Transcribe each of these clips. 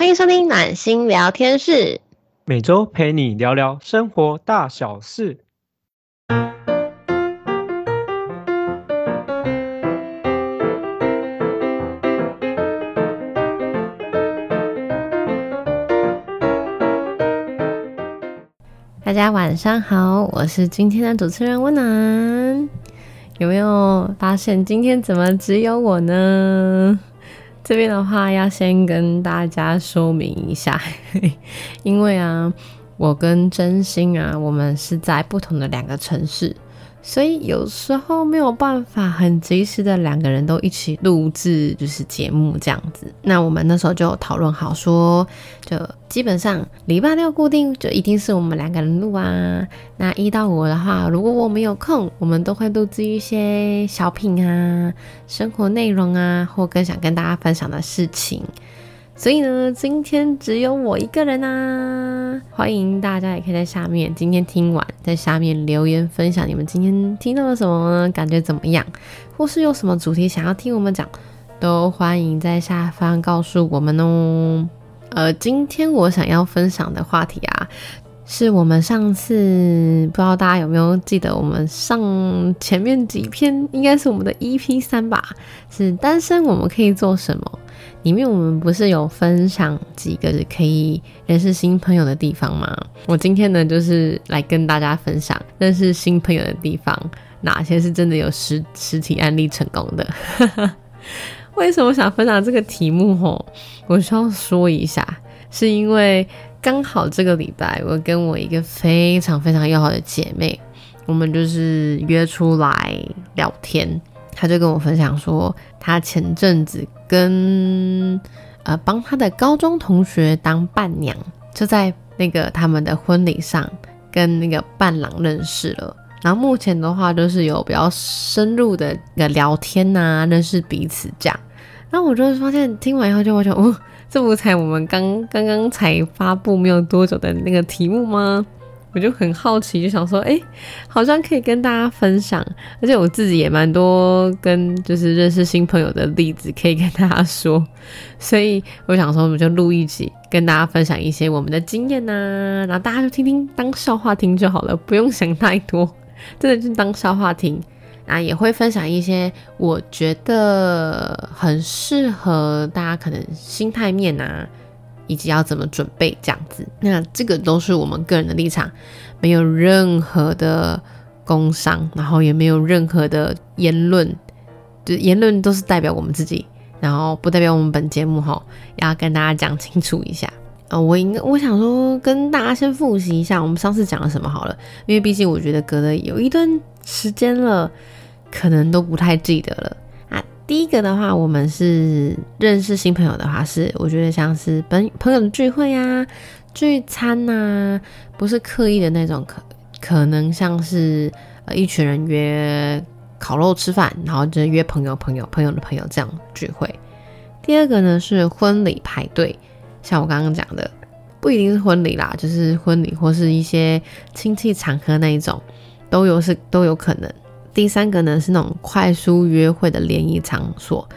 欢迎收听暖心聊天室，每周陪你聊聊生活大小事。大家晚上好，我是今天的主持人温暖。有没有发现今天怎么只有我呢？这边的话要先跟大家说明一下，因为啊，我跟真心啊，我们是在不同的两个城市。所以有时候没有办法很及时的两个人都一起录制，就是节目这样子。那我们那时候就讨论好说，就基本上礼拜六固定就一定是我们两个人录啊。那一到五的话，如果我们有空，我们都会录制一些小品啊、生活内容啊，或更想跟大家分享的事情。所以呢，今天只有我一个人啊！欢迎大家也可以在下面，今天听完在下面留言分享你们今天听到了什么呢？感觉怎么样？或是有什么主题想要听我们讲，都欢迎在下方告诉我们哦。呃，今天我想要分享的话题啊，是我们上次不知道大家有没有记得，我们上前面几篇应该是我们的 EP 三吧，是单身我们可以做什么？里面我们不是有分享几个可以认识新朋友的地方吗？我今天呢，就是来跟大家分享认识新朋友的地方，哪些是真的有实实体案例成功的。为什么想分享这个题目？吼，我需要说一下，是因为刚好这个礼拜，我跟我一个非常非常要好的姐妹，我们就是约出来聊天。他就跟我分享说，他前阵子跟呃帮他的高中同学当伴娘，就在那个他们的婚礼上跟那个伴郎认识了。然后目前的话，就是有比较深入的一个聊天呐，认识彼此这样。然后我就发现听完以后就我想，哦，这不才我们刚刚刚才发布没有多久的那个题目吗？我就很好奇，就想说，哎，好像可以跟大家分享，而且我自己也蛮多跟就是认识新朋友的例子可以跟大家说，所以我想说，我们就录一集，跟大家分享一些我们的经验呐，然后大家就听听当笑话听就好了，不用想太多，真的就当笑话听。啊，也会分享一些我觉得很适合大家可能心态面呐。以及要怎么准备这样子，那这个都是我们个人的立场，没有任何的工伤，然后也没有任何的言论，就言论都是代表我们自己，然后不代表我们本节目哈，要跟大家讲清楚一下。啊，我应该我想说跟大家先复习一下我们上次讲了什么好了，因为毕竟我觉得隔了有一段时间了，可能都不太记得了。第一个的话，我们是认识新朋友的话，是我觉得像是朋朋友的聚会呀、聚餐呐，不是刻意的那种，可可能像是呃一群人约烤肉吃饭，然后就约朋友、朋友、朋友的朋友这样聚会。第二个呢是婚礼派对，像我刚刚讲的，不一定是婚礼啦，就是婚礼或是一些亲戚场合那一种，都有是都有可能。第三个呢是那种快速约会的联谊场所，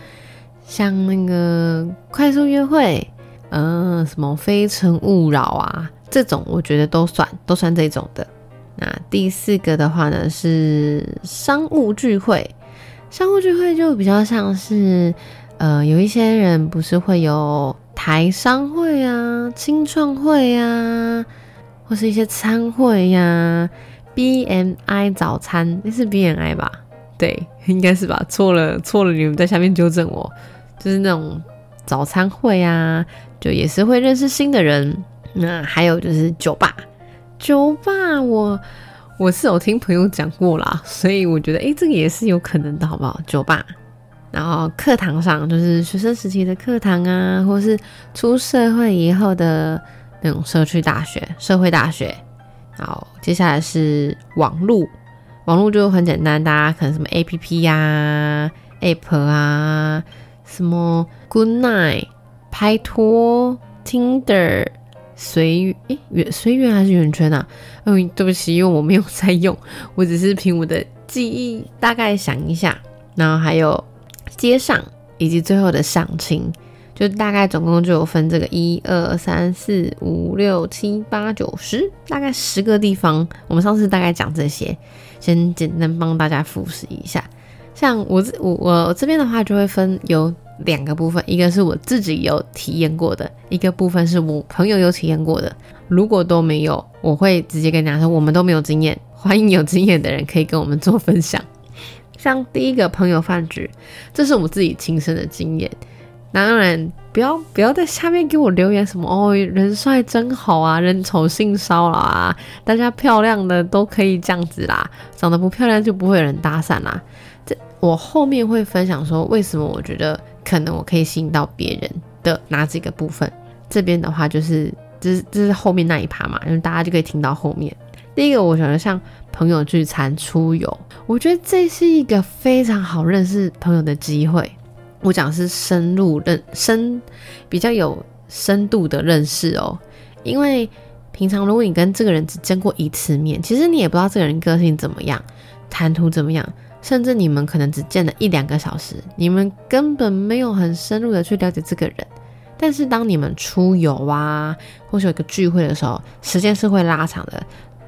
像那个快速约会，嗯，什么非诚勿扰啊，这种我觉得都算都算这种的。那第四个的话呢是商务聚会，商务聚会就比较像是，呃，有一些人不是会有台商会啊、青创会啊，或是一些餐会呀。B M I 早餐，那是 B M I 吧？对，应该是吧？错了，错了，你们在下面纠正我。就是那种早餐会啊，就也是会认识新的人。那还有就是酒吧，酒吧我我是有听朋友讲过啦，所以我觉得哎，这个也是有可能的，好不好？酒吧，然后课堂上就是学生时期的课堂啊，或是出社会以后的那种社区大学、社会大学。好，接下来是网络，网络就很简单，大家可能什么 A P P 呀、App 啊，什么 Good Night、拍拖、Tinder、随诶圆随缘还是圆圈啊？嗯，对不起，因为我没有在用，我只是凭我的记忆大概想一下。然后还有街上以及最后的相亲，就大概总共就有分这个一二三四五六七八九十，大概十个地方。我们上次大概讲这些，先简单帮大家复习一下。像我这我我这边的话，就会分有两个部分，一个是我自己有体验过的，一个部分是我朋友有体验过的。如果都没有，我会直接跟大家说，我们都没有经验，欢迎有经验的人可以跟我们做分享。像第一个朋友饭局，这是我自己亲身的经验。当然，不要不要在下面给我留言什么哦，人帅真好啊，人丑性骚扰啊，大家漂亮的都可以这样子啦，长得不漂亮就不会有人搭讪啦。这我后面会分享说，为什么我觉得可能我可以吸引到别人的哪几个部分。这边的话就是，这是这是后面那一趴嘛，因为大家就可以听到后面。第一个，我觉得像朋友聚餐、出游，我觉得这是一个非常好认识朋友的机会。我讲是深入认深，比较有深度的认识哦。因为平常如果你跟这个人只见过一次面，其实你也不知道这个人个性怎么样，谈吐怎么样，甚至你们可能只见了一两个小时，你们根本没有很深入的去了解这个人。但是当你们出游啊，或是有一个聚会的时候，时间是会拉长的。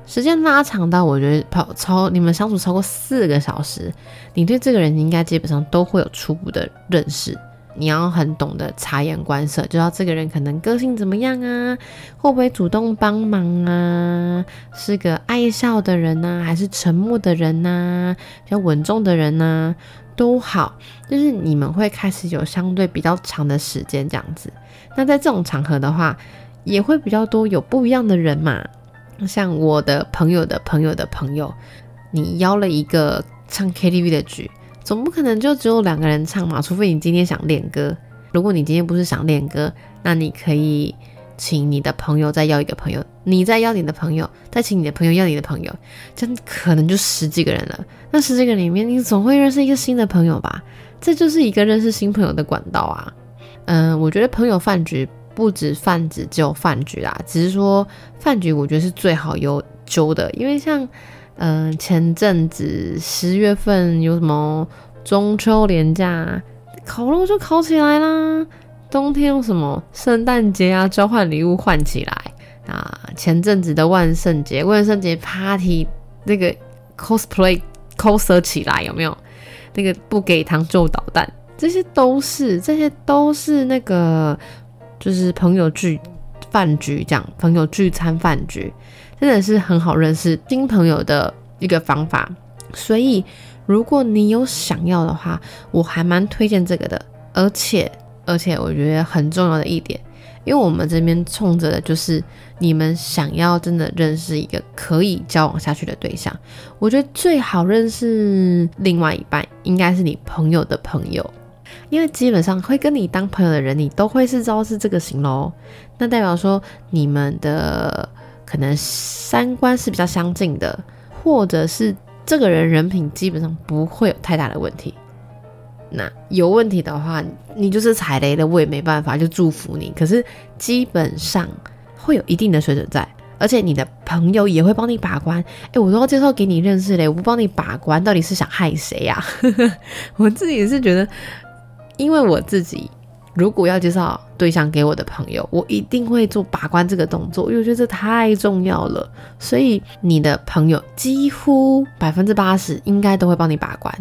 时间拉长到我觉得跑超你们相处超过四个小时，你对这个人应该基本上都会有初步的认识。你要很懂得察言观色，就知道这个人可能个性怎么样啊，会不会主动帮忙啊，是个爱笑的人呢，还是沉默的人呢，比较稳重的人呢，都好。就是你们会开始有相对比较长的时间这样子。那在这种场合的话，也会比较多有不一样的人嘛。像我的朋友的朋友的朋友，你邀了一个唱 KTV 的局，总不可能就只有两个人唱嘛？除非你今天想练歌。如果你今天不是想练歌，那你可以请你的朋友再邀一个朋友，你再邀你的朋友，再请你的朋友邀你的朋友，这样可能就十几个人了。那十几个人里面，你总会认识一个新的朋友吧？这就是一个认识新朋友的管道啊。嗯，我觉得朋友饭局。不止饭局，只有饭局啦。只是说饭局，我觉得是最好有揪的，因为像，嗯，前阵子十月份有什么中秋连假，烤肉就烤起来啦。冬天有什么圣诞节啊，交换礼物换起来啊。前阵子的万圣节，万圣节 party 那个 cosplay coser 起来有没有？那个不给糖就捣蛋，这些都是，这些都是那个。就是朋友聚饭局，这样朋友聚餐饭局，真的是很好认识新朋友的一个方法。所以，如果你有想要的话，我还蛮推荐这个的。而且，而且我觉得很重要的一点，因为我们这边冲着的就是你们想要真的认识一个可以交往下去的对象。我觉得最好认识另外一半，应该是你朋友的朋友。因为基本上会跟你当朋友的人，你都会是知道是这个型喽。那代表说你们的可能三观是比较相近的，或者是这个人人品基本上不会有太大的问题。那有问题的话，你就是踩雷了，我也没办法，就祝福你。可是基本上会有一定的水准在，而且你的朋友也会帮你把关。哎，我都要介绍给你认识嘞，我不帮你把关，到底是想害谁呀？我自己是觉得。因为我自己如果要介绍对象给我的朋友，我一定会做把关这个动作，因为我觉得这太重要了。所以你的朋友几乎百分之八十应该都会帮你把关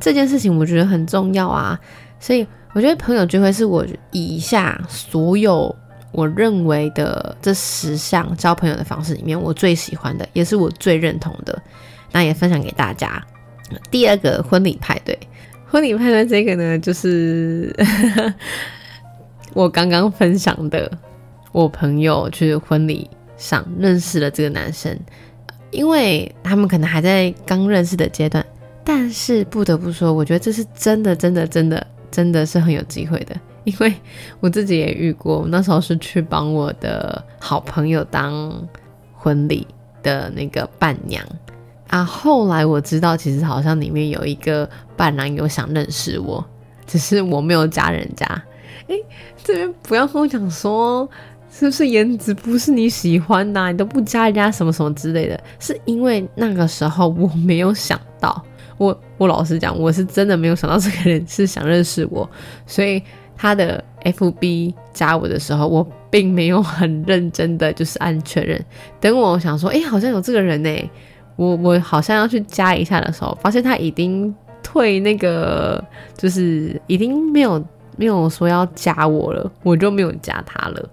这件事情，我觉得很重要啊。所以我觉得朋友聚会是我以下所有我认为的这十项交朋友的方式里面，我最喜欢的，也是我最认同的。那也分享给大家。第二个婚礼派对。婚礼派对这个呢，就是 我刚刚分享的，我朋友去婚礼上认识了这个男生，因为他们可能还在刚认识的阶段，但是不得不说，我觉得这是真的，真的，真的，真的是很有机会的，因为我自己也遇过，我那时候是去帮我的好朋友当婚礼的那个伴娘。啊，后来我知道，其实好像里面有一个伴郎有想认识我，只是我没有加人家。哎，这边不要跟我讲说是不是颜值不是你喜欢的，你都不加人家什么什么之类的，是因为那个时候我没有想到，我我老实讲，我是真的没有想到这个人是想认识我，所以。他的 FB 加我的时候，我并没有很认真的就是按确认。等我想说，哎，好像有这个人呢，我我好像要去加一下的时候，发现他已经退那个，就是已经没有没有说要加我了，我就没有加他了。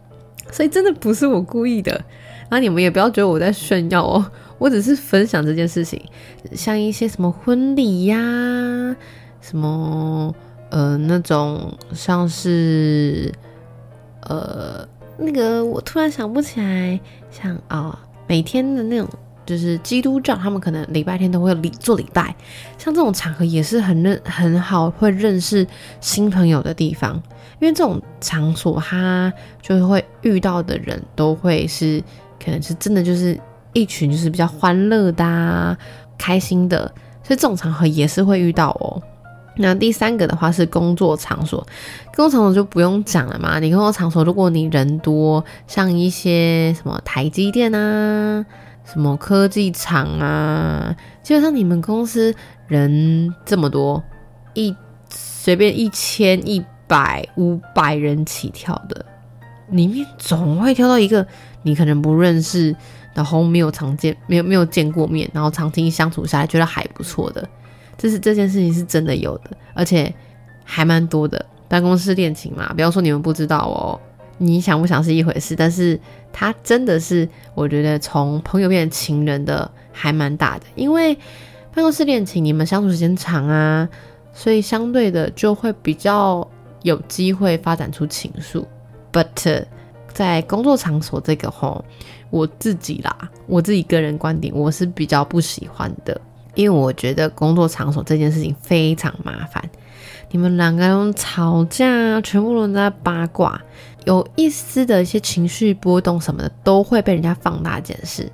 所以真的不是我故意的，那你们也不要觉得我在炫耀哦，我只是分享这件事情，像一些什么婚礼呀，什么呃那种像是呃那个我突然想不起来，像啊每天的那种就是基督教，他们可能礼拜天都会礼做礼拜，像这种场合也是很认很好会认识新朋友的地方。因为这种场所，他就会遇到的人都会是，可能是真的就是一群就是比较欢乐的、开心的，所以这种场合也是会遇到哦。那第三个的话是工作场所，工作场所就不用讲了嘛。你工作场所，如果你人多，像一些什么台积电啊、什么科技厂啊，基本上你们公司人这么多，一随便一千一。百五百人起跳的，里面总会挑到一个你可能不认识，然后没有常见、没有没有见过面，然后长期相处下来觉得还不错的，这是这件事情是真的有的，而且还蛮多的。办公室恋情嘛，不要说你们不知道哦，你想不想是一回事，但是他真的是我觉得从朋友变成情人的还蛮大的，因为办公室恋情你们相处时间长啊，所以相对的就会比较。有机会发展出情愫，but 在工作场所这个吼，我自己啦，我自己个人观点，我是比较不喜欢的，因为我觉得工作场所这件事情非常麻烦，你们两个人吵架，全部人在八卦，有一丝的一些情绪波动什么的，都会被人家放大检视，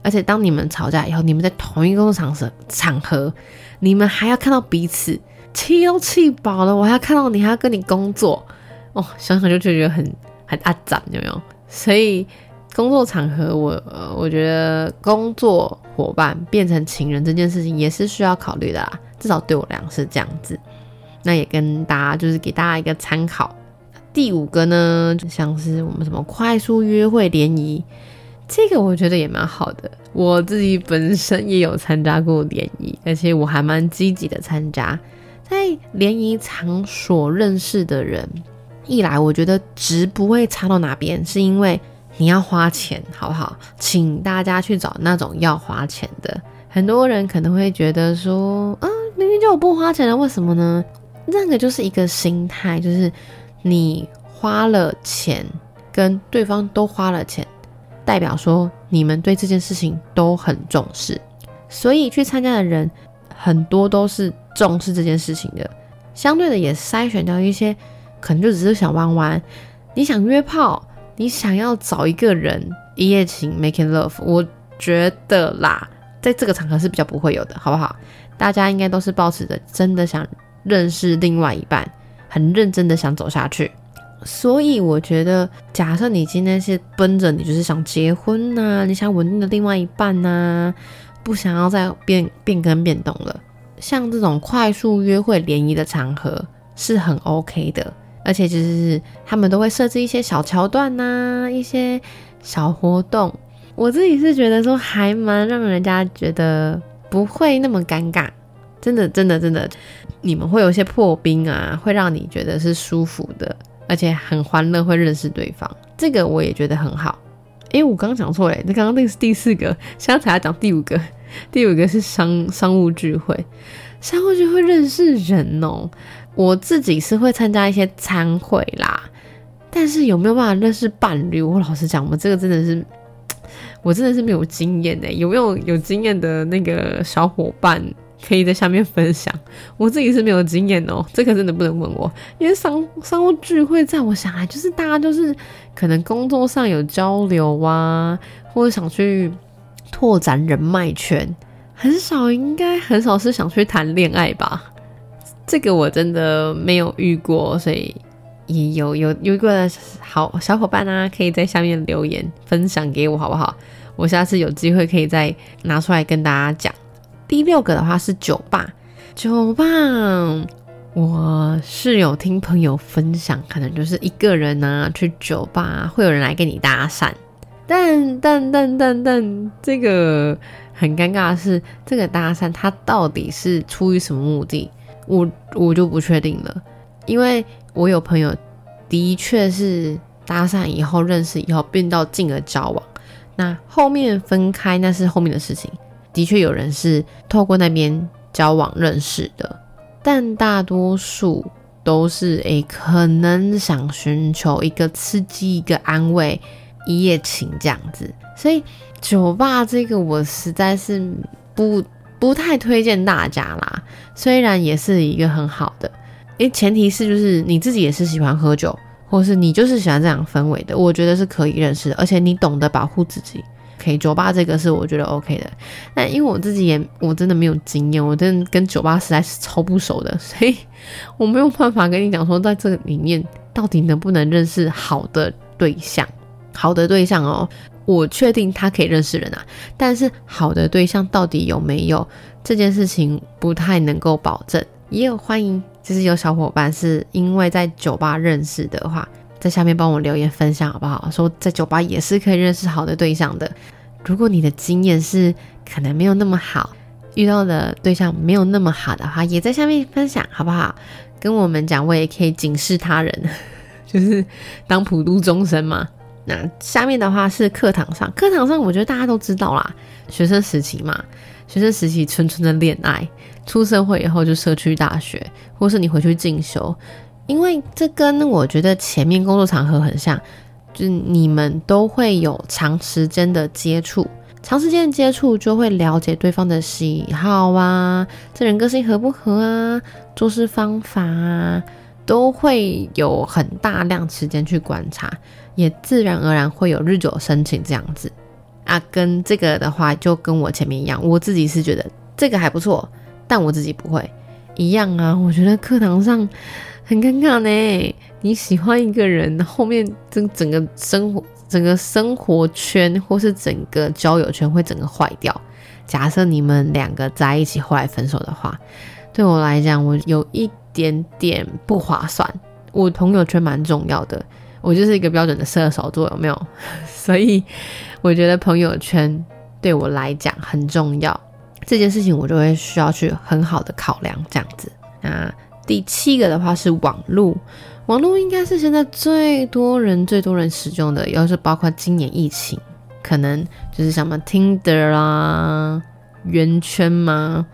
而且当你们吵架以后，你们在同一个工作场所场合，你们还要看到彼此。气都气饱了，我还要看到你，还要跟你工作，哦，想想就觉得很很阿脏，有没有？所以工作场合，我我觉得工作伙伴变成情人这件事情也是需要考虑的啦，至少对我俩是这样子。那也跟大家就是给大家一个参考。第五个呢，像是我们什么快速约会联谊，这个我觉得也蛮好的。我自己本身也有参加过联谊，而且我还蛮积极的参加。在联谊场所认识的人，一来我觉得值不会差到哪边，是因为你要花钱，好不好？请大家去找那种要花钱的。很多人可能会觉得说，啊，明明就我不花钱了，为什么呢？那个就是一个心态，就是你花了钱，跟对方都花了钱，代表说你们对这件事情都很重视，所以去参加的人很多都是。重视这件事情的，相对的也筛选掉一些可能就只是想玩玩，你想约炮，你想要找一个人一夜情 making love，我觉得啦，在这个场合是比较不会有的，好不好？大家应该都是保持着真的想认识另外一半，很认真的想走下去。所以我觉得，假设你今天是奔着你就是想结婚呐，你想稳定的另外一半呐，不想要再变变更变动了。像这种快速约会联谊的场合是很 OK 的，而且就是他们都会设置一些小桥段呐，一些小活动。我自己是觉得说还蛮让人家觉得不会那么尴尬，真的真的真的，你们会有一些破冰啊，会让你觉得是舒服的，而且很欢乐，会认识对方。这个我也觉得很好。诶，我刚刚讲错嘞，那刚刚那个是第四个，现在才要讲第五个。第五个是商商务聚会，商务聚会认识人哦。我自己是会参加一些餐会啦，但是有没有办法认识伴侣？我老实讲，我这个真的是，我真的是没有经验的。有没有有经验的那个小伙伴可以在下面分享？我自己是没有经验哦，这个真的不能问我，因为商商务聚会在我想来就是大家就是可能工作上有交流啊，或者想去。拓展人脉圈很少，应该很少是想去谈恋爱吧？这个我真的没有遇过，所以也有有有一个好小伙伴啊，可以在下面留言分享给我好不好？我下次有机会可以再拿出来跟大家讲。第六个的话是酒吧，酒吧我是有听朋友分享，可能就是一个人呢去酒吧，会有人来跟你搭讪，但但但但但这个很尴尬的是，这个搭讪他到底是出于什么目的，我我就不确定了，因为我有朋友的确是搭讪以后认识以后变到进而交往，那后面分开那是后面的事情，的确有人是透过那边交往认识的。但大多数都是诶，可能想寻求一个刺激、一个安慰、一夜情这样子。所以酒吧这个我实在是不不太推荐大家啦。虽然也是一个很好的，诶，前提是就是你自己也是喜欢喝酒，或是你就是喜欢这样氛围的，我觉得是可以认识的，而且你懂得保护自己。酒吧这个是我觉得 OK 的，但因为我自己也我真的没有经验，我真的跟酒吧实在是超不熟的，所以我没有办法跟你讲说在这个里面到底能不能认识好的对象。好的对象哦，我确定他可以认识人啊，但是好的对象到底有没有这件事情不太能够保证。也有欢迎，就是有小伙伴是因为在酒吧认识的话，在下面帮我留言分享好不好？说在酒吧也是可以认识好的对象的。如果你的经验是可能没有那么好，遇到的对象没有那么好的话，也在下面分享好不好？跟我们讲，我也可以警示他人，就是当普度众生嘛。那下面的话是课堂上，课堂上我觉得大家都知道啦，学生时期嘛，学生时期纯纯的恋爱，出社会以后就社区大学，或是你回去进修，因为这跟我觉得前面工作场合很像。就是你们都会有长时间的接触，长时间的接触就会了解对方的喜好啊，这人个性合不合啊，做事方法啊，都会有很大量时间去观察，也自然而然会有日久生情这样子啊。跟这个的话，就跟我前面一样，我自己是觉得这个还不错，但我自己不会一样啊。我觉得课堂上。很尴尬呢，你喜欢一个人，后面整整个生活、整个生活圈或是整个交友圈会整个坏掉。假设你们两个在一起后来分手的话，对我来讲，我有一点点不划算。我朋友圈蛮重要的，我就是一个标准的射手座，有没有？所以我觉得朋友圈对我来讲很重要，这件事情我就会需要去很好的考量这样子啊。第七个的话是网络，网络应该是现在最多人、最多人使用的，要是包括今年疫情，可能就是什么 Tinder 啦、圆圈吗？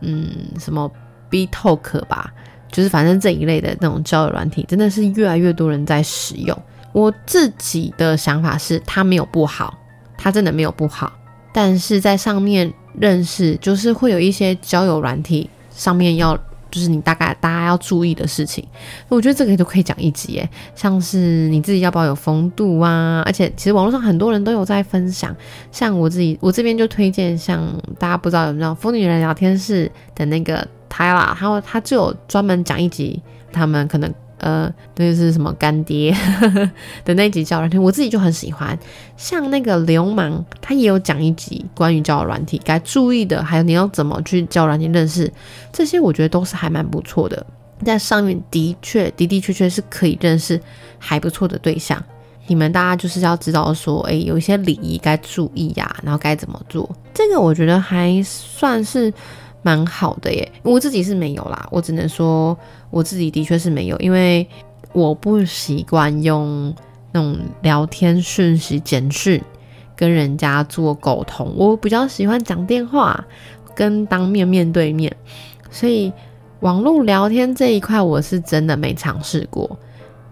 嗯，什么 B Talk 吧，就是反正这一类的那种交友软体，真的是越来越多人在使用。我自己的想法是，它没有不好，它真的没有不好，但是在上面认识，就是会有一些交友软体上面要。就是你大概大家要注意的事情，我觉得这个都可以讲一集耶。像是你自己要不要有风度啊，而且其实网络上很多人都有在分享。像我自己，我这边就推荐，像大家不知道有没有疯女人聊天室的那个泰拉，他他就有专门讲一集，他们可能。呃，那是什么干爹 的那集教软体，我自己就很喜欢。像那个流氓，他也有讲一集关于教软体该注意的，还有你要怎么去教软体认识，这些我觉得都是还蛮不错的。在上面的确的的确确是可以认识还不错的对象。你们大家就是要知道说，哎，有一些礼仪该注意呀，然后该怎么做，这个我觉得还算是。蛮好的耶，我自己是没有啦，我只能说我自己的确是没有，因为我不习惯用那种聊天讯息简讯跟人家做沟通，我比较喜欢讲电话跟当面面对面，所以网络聊天这一块我是真的没尝试过，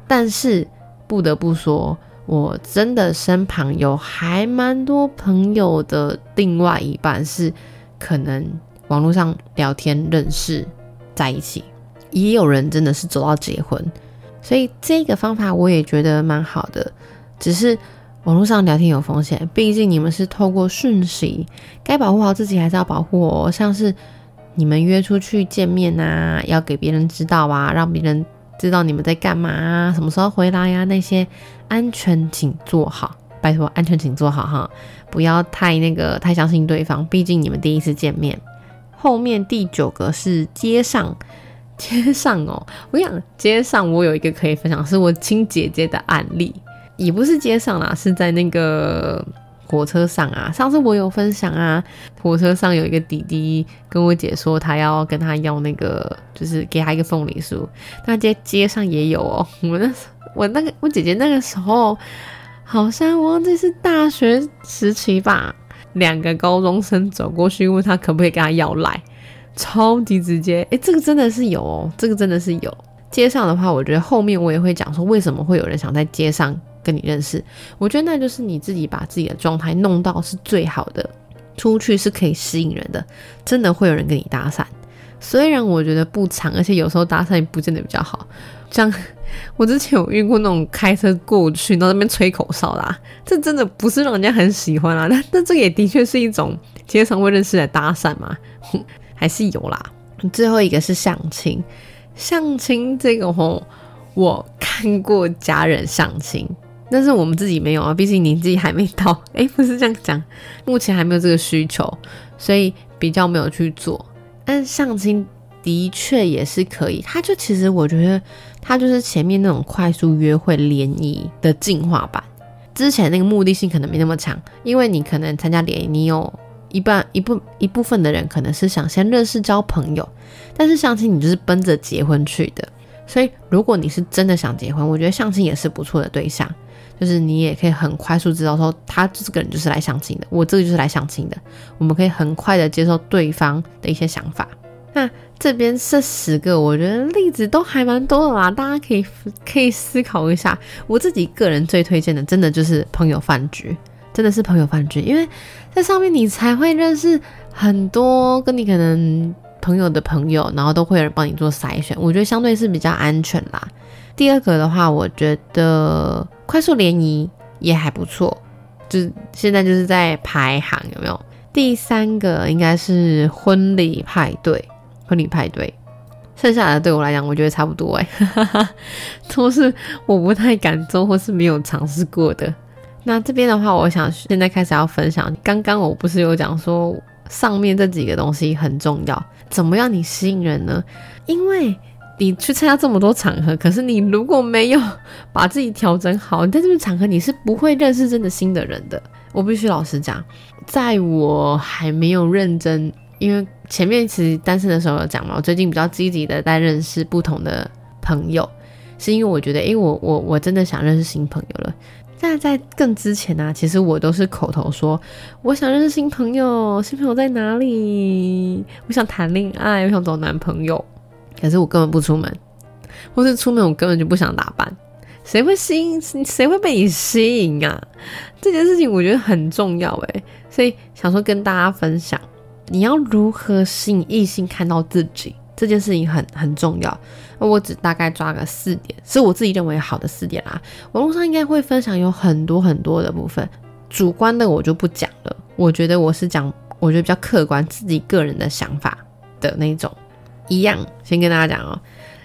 但是不得不说，我真的身旁有还蛮多朋友的另外一半是可能。网络上聊天认识在一起，也有人真的是走到结婚，所以这个方法我也觉得蛮好的。只是网络上聊天有风险，毕竟你们是透过讯息，该保护好自己还是要保护哦。像是你们约出去见面啊，要给别人知道啊，让别人知道你们在干嘛啊，什么时候回来呀，那些安全请做好，拜托安全请做好哈，不要太那个太相信对方，毕竟你们第一次见面。后面第九个是街上 街上哦，我跟你讲，街上我有一个可以分享，是我亲姐姐的案例，也不是街上啦，是在那个火车上啊。上次我有分享啊，火车上有一个弟弟跟我姐说，他要跟他要那个，就是给他一个凤梨酥。那街街上也有哦，我那我那个我姐姐那个时候好像忘记是大学时期吧，两个高中生走过去问他可不可以跟他要来。超级直接，哎，这个真的是有哦，这个真的是有。街上的话，我觉得后面我也会讲说，为什么会有人想在街上跟你认识。我觉得那就是你自己把自己的状态弄到是最好的，出去是可以吸引人的，真的会有人跟你搭讪。虽然我觉得不长，而且有时候搭讪也不见得比较好。像我之前有遇过那种开车过去，然后那边吹口哨啦，这真的不是让人家很喜欢啦。但但这也的确是一种街上会认识的搭讪嘛。还是有啦。最后一个是相亲，相亲这个吼，我看过家人相亲，但是我们自己没有啊，毕竟年纪还没到。哎，不是这样讲，目前还没有这个需求，所以比较没有去做。但相亲的确也是可以，它就其实我觉得它就是前面那种快速约会联谊的进化版。之前那个目的性可能没那么强，因为你可能参加联谊，你有。一半一部一部分的人可能是想先认识交朋友，但是相亲你就是奔着结婚去的，所以如果你是真的想结婚，我觉得相亲也是不错的对象，就是你也可以很快速知道说他这个人就是来相亲的，我这个就是来相亲的，我们可以很快的接受对方的一些想法。那这边这十个我觉得例子都还蛮多的啦，大家可以可以思考一下。我自己个人最推荐的，真的就是朋友饭局。真的是朋友饭局，因为在上面你才会认识很多跟你可能朋友的朋友，然后都会有人帮你做筛选，我觉得相对是比较安全啦。第二个的话，我觉得快速联谊也还不错，就现在就是在排行有没有？第三个应该是婚礼派对，婚礼派对，剩下的对我来讲，我觉得差不多哎，都是我不太敢做或是没有尝试过的。那这边的话，我想现在开始要分享。刚刚我不是有讲说上面这几个东西很重要，怎么样你吸引人呢？因为你去参加这么多场合，可是你如果没有 把自己调整好，在这个场合你是不会认识真的新的人的。我必须老实讲，在我还没有认真，因为前面其实单身的时候有讲嘛，我最近比较积极的在认识不同的朋友，是因为我觉得，哎，我我我真的想认识新朋友了。那在更之前呢，其实我都是口头说我想认识新朋友，新朋友在哪里？我想谈恋爱，我想找男朋友。可是我根本不出门，或是出门我根本就不想打扮。谁会吸？谁会被你吸引啊？这件事情我觉得很重要诶，所以想说跟大家分享，你要如何吸引异性看到自己。这件事情很很重要，那我只大概抓个四点，是我自己认为好的四点啦。网络上应该会分享有很多很多的部分，主观的我就不讲了。我觉得我是讲，我觉得比较客观，自己个人的想法的那种。一样，先跟大家讲哦，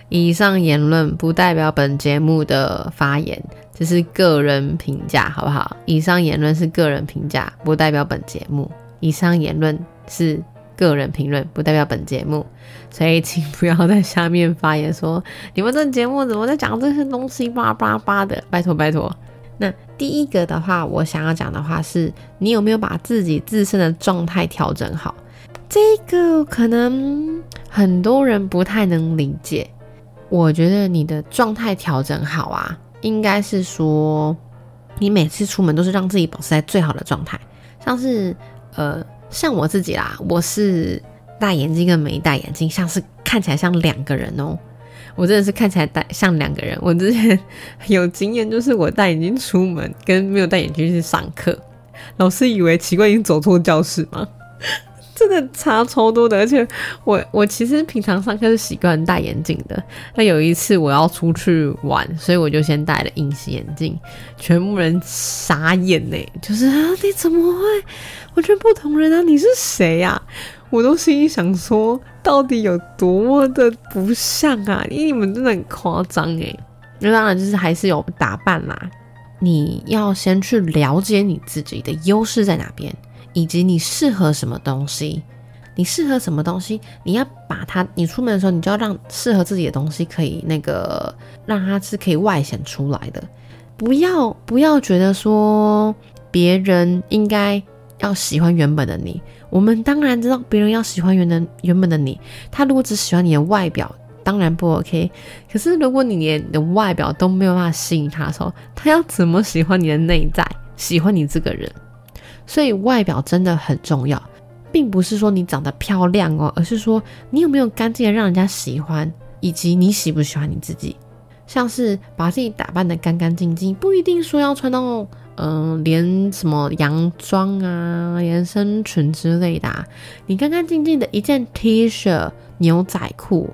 以上言论不代表本节目的发言，只是个人评价，好不好？以上言论是个人评价，不代表本节目。以上言论是。个人评论不代表本节目，所以请不要在下面发言说你们这节目怎么在讲这些东西叭叭叭的，拜托拜托。那第一个的话，我想要讲的话是，你有没有把自己自身的状态调整好？这个可能很多人不太能理解。我觉得你的状态调整好啊，应该是说你每次出门都是让自己保持在最好的状态，像是呃。像我自己啦，我是戴眼镜跟没戴眼镜，像是看起来像两个人哦。我真的是看起来戴像两个人。我之前有经验，就是我戴眼镜出门，跟没有戴眼镜去上课，老师以为奇怪，已经走错教室吗？真的差超多的，而且我我其实平常上课是习惯戴眼镜的。那有一次我要出去玩，所以我就先戴了隐形眼镜，全部人傻眼呢，就是啊你怎么会完全不同人啊？你是谁呀？我都心里想说，到底有多么的不像啊？因为你们真的很夸张哎。那当然就是还是有打扮啦，你要先去了解你自己的优势在哪边。以及你适合什么东西，你适合什么东西，你要把它，你出门的时候，你就要让适合自己的东西可以那个让它是可以外显出来的，不要不要觉得说别人应该要喜欢原本的你。我们当然知道别人要喜欢原的原本的你，他如果只喜欢你的外表，当然不 OK。可是如果你连你的外表都没有办法吸引他的时候，他要怎么喜欢你的内在，喜欢你这个人？所以外表真的很重要，并不是说你长得漂亮哦，而是说你有没有干净的让人家喜欢，以及你喜不喜欢你自己。像是把自己打扮的干干净净，不一定说要穿到嗯连什么洋装啊、连身裙之类的，你干干净净的一件 T 恤、牛仔裤，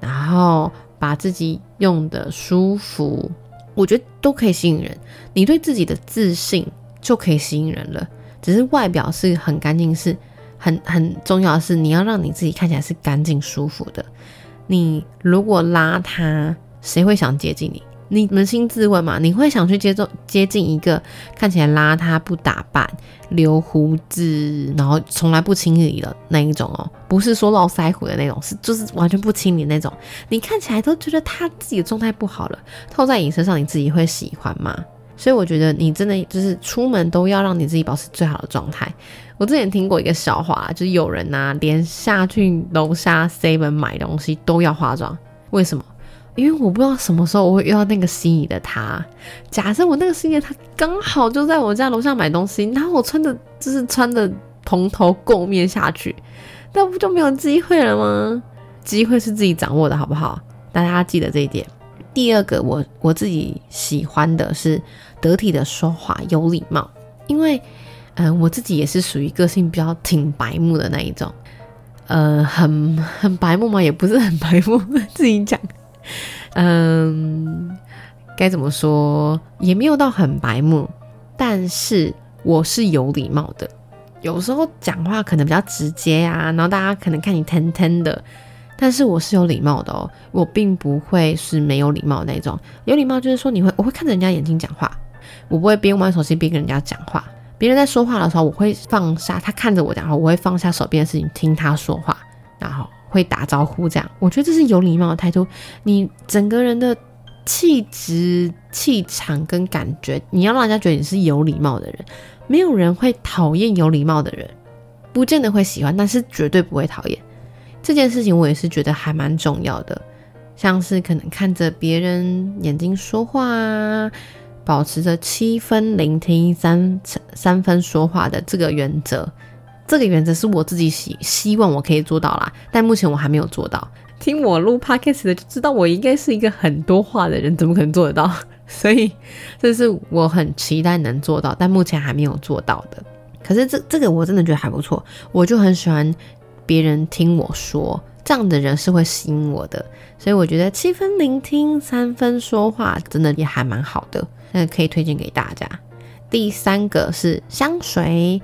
然后把自己用的舒服，我觉得都可以吸引人。你对自己的自信就可以吸引人了。只是外表是很干净，是很很重要的是，你要让你自己看起来是干净舒服的。你如果邋遢，谁会想接近你？你扪心自问嘛，你会想去接近接近一个看起来邋遢、不打扮、留胡子，然后从来不清理的那一种哦？不是说络腮胡的那种，是就是完全不清理那种。你看起来都觉得他自己的状态不好了，套在你身上，你自己会喜欢吗？所以我觉得你真的就是出门都要让你自己保持最好的状态。我之前听过一个笑话，就是有人呐，连下去楼下 seven 买东西都要化妆。为什么？因为我不知道什么时候我会遇到那个心仪的他。假设我那个心仪的他刚好就在我家楼下买东西，然后我穿的就是穿的蓬头垢面下去，那不就没有机会了吗？机会是自己掌握的，好不好？大家记得这一点。第二个，我我自己喜欢的是。得体的说话，有礼貌。因为，嗯，我自己也是属于个性比较挺白目的那一种，呃，很很白目吗？也不是很白目，自己讲。嗯，该怎么说？也没有到很白目，但是我是有礼貌的。有时候讲话可能比较直接啊，然后大家可能看你疼疼的，但是我是有礼貌的哦，我并不会是没有礼貌那种。有礼貌就是说，你会我会看着人家眼睛讲话。我不会边玩手机边跟人家讲话。别人在说话的时候，我会放下他看着我讲话，我会放下手边的事情听他说话，然后会打招呼。这样，我觉得这是有礼貌的态度。你整个人的气质、气场跟感觉，你要让人家觉得你是有礼貌的人。没有人会讨厌有礼貌的人，不见得会喜欢，但是绝对不会讨厌。这件事情我也是觉得还蛮重要的，像是可能看着别人眼睛说话啊。保持着七分聆听、三三分说话的这个原则，这个原则是我自己希希望我可以做到啦，但目前我还没有做到。听我录 podcast 的就知道，我应该是一个很多话的人，怎么可能做得到？所以这是我很期待能做到，但目前还没有做到的。可是这这个我真的觉得还不错，我就很喜欢别人听我说，这样的人是会吸引我的。所以我觉得七分聆听、三分说话，真的也还蛮好的。那可以推荐给大家。第三个是香水，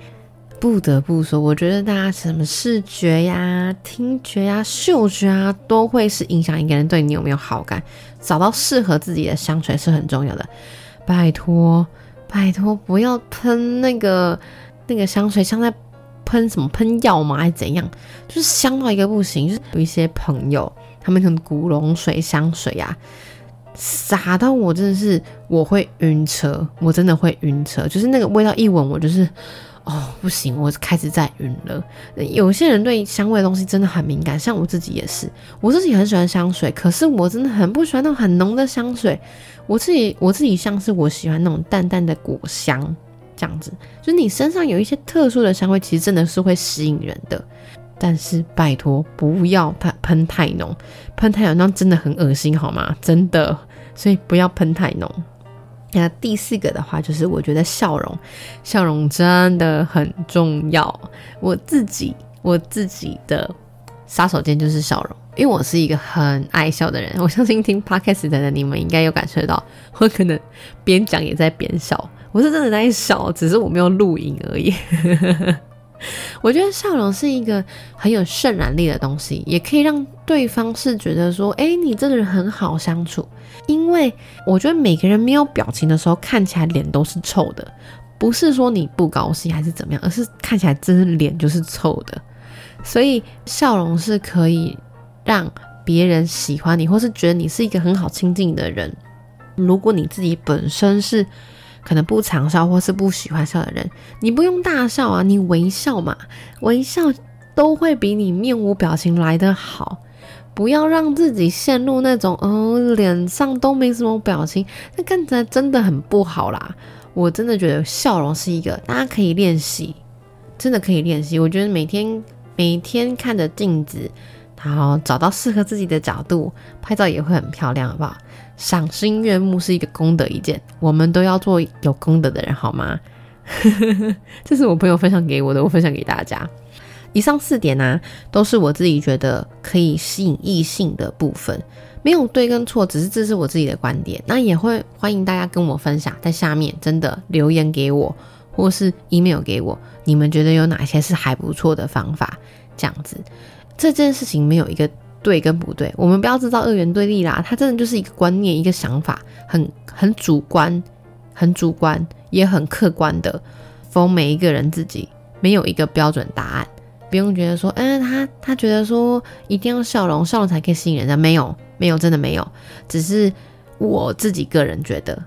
不得不说，我觉得大家什么视觉呀、听觉呀、嗅觉啊，都会是影响一个人对你有没有好感。找到适合自己的香水是很重要的。拜托，拜托，不要喷那个那个香水，像在喷什么喷药吗？还是怎样？就是香到一个不行。就是有一些朋友，他们用古龙水香水呀。洒到我真的是我会晕车，我真的会晕车，就是那个味道一闻我就是哦不行，我开始在晕了。有些人对香味的东西真的很敏感，像我自己也是，我自己很喜欢香水，可是我真的很不喜欢那种很浓的香水。我自己我自己像是我喜欢那种淡淡的果香这样子，就是你身上有一些特殊的香味，其实真的是会吸引人的。但是拜托不要它喷太浓，喷太浓那真的很恶心好吗？真的。所以不要喷太浓。那第四个的话，就是我觉得笑容，笑容真的很重要。我自己我自己的杀手锏就是笑容，因为我是一个很爱笑的人。我相信听 podcast 的，你们应该有感受到，我可能边讲也在边笑。我是真的在笑，只是我没有录影而已。我觉得笑容是一个很有渲染力的东西，也可以让对方是觉得说，哎，你这个人很好相处。因为我觉得每个人没有表情的时候，看起来脸都是臭的，不是说你不高兴还是怎么样，而是看起来真的脸就是臭的。所以笑容是可以让别人喜欢你，或是觉得你是一个很好亲近的人。如果你自己本身是可能不常笑或是不喜欢笑的人，你不用大笑啊，你微笑嘛，微笑都会比你面无表情来得好。不要让自己陷入那种，嗯，脸上都没什么表情，那看起来真的很不好啦。我真的觉得笑容是一个大家可以练习，真的可以练习。我觉得每天每天看着镜子，然后找到适合自己的角度拍照也会很漂亮，好不好？赏心悦目是一个功德一件，我们都要做有功德的人，好吗？这是我朋友分享给我的，我分享给大家。以上四点呢，都是我自己觉得可以吸引异性的部分，没有对跟错，只是这是我自己的观点。那也会欢迎大家跟我分享，在下面真的留言给我，或是 email 给我，你们觉得有哪些是还不错的方法？这样子，这件事情没有一个对跟不对，我们不要制造二元对立啦。它真的就是一个观念，一个想法，很很主观，很主观，也很客观的，封每一个人自己，没有一个标准答案。不用觉得说，嗯，他他觉得说一定要笑容，笑容才可以吸引人家，没有，没有，真的没有，只是我自己个人觉得。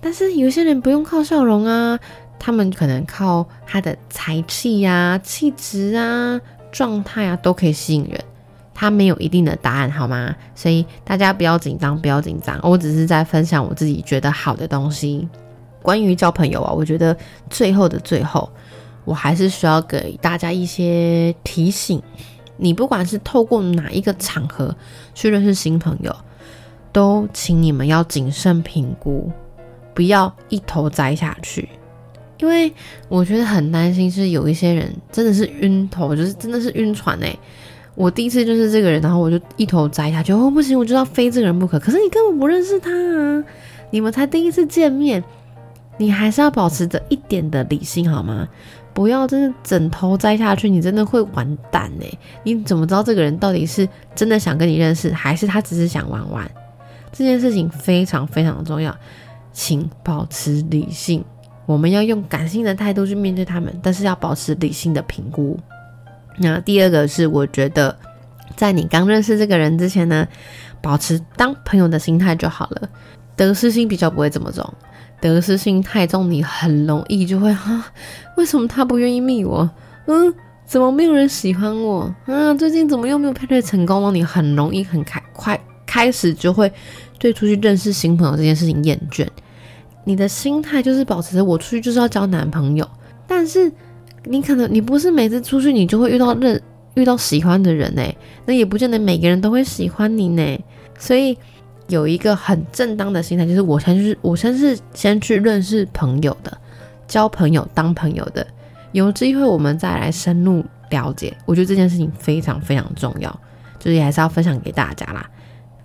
但是有些人不用靠笑容啊，他们可能靠他的才气呀、气质啊、状态啊，都可以吸引人。他没有一定的答案，好吗？所以大家不要紧张，不要紧张，我只是在分享我自己觉得好的东西。关于交朋友啊，我觉得最后的最后。我还是需要给大家一些提醒，你不管是透过哪一个场合去认识新朋友，都请你们要谨慎评估，不要一头栽下去。因为我觉得很担心，是有一些人真的是晕头，就是真的是晕船哎。我第一次就是这个人，然后我就一头栽下去，哦不行，我就要非这个人不可。可是你根本不认识他啊，你们才第一次见面，你还是要保持着一点的理性好吗？不要真的枕头栽下去，你真的会完蛋呢。你怎么知道这个人到底是真的想跟你认识，还是他只是想玩玩？这件事情非常非常重要，请保持理性。我们要用感性的态度去面对他们，但是要保持理性的评估。那第二个是，我觉得在你刚认识这个人之前呢，保持当朋友的心态就好了，得失心比较不会这么重。得失心太重，你很容易就会哈，为什么他不愿意密我？嗯，怎么没有人喜欢我？嗯，最近怎么又没有配对成功了？你很容易很开快开始就会对出去认识新朋友这件事情厌倦。你的心态就是保持着我出去就是要交男朋友，但是你可能你不是每次出去你就会遇到认遇到喜欢的人呢，那也不见得每个人都会喜欢你呢，所以。有一个很正当的心态，就是我先去，我先是先去认识朋友的，交朋友当朋友的，有机会我们再来深入了解。我觉得这件事情非常非常重要，就是还是要分享给大家啦。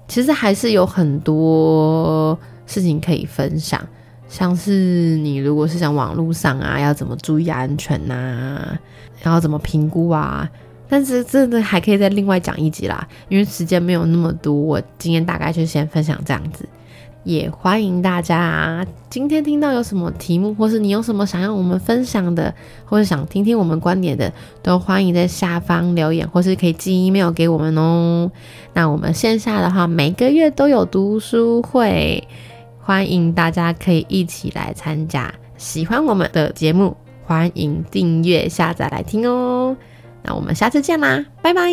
其实还是有很多事情可以分享，像是你如果是想网络上啊，要怎么注意安全呐，然后怎么评估啊。但是真的还可以再另外讲一集啦，因为时间没有那么多，我今天大概就先分享这样子。也欢迎大家今天听到有什么题目，或是你有什么想要我们分享的，或者想听听我们观点的，都欢迎在下方留言，或是可以寄 email 给我们哦。那我们线下的话，每个月都有读书会，欢迎大家可以一起来参加。喜欢我们的节目，欢迎订阅下载来听哦。那我们下次见啦，拜拜。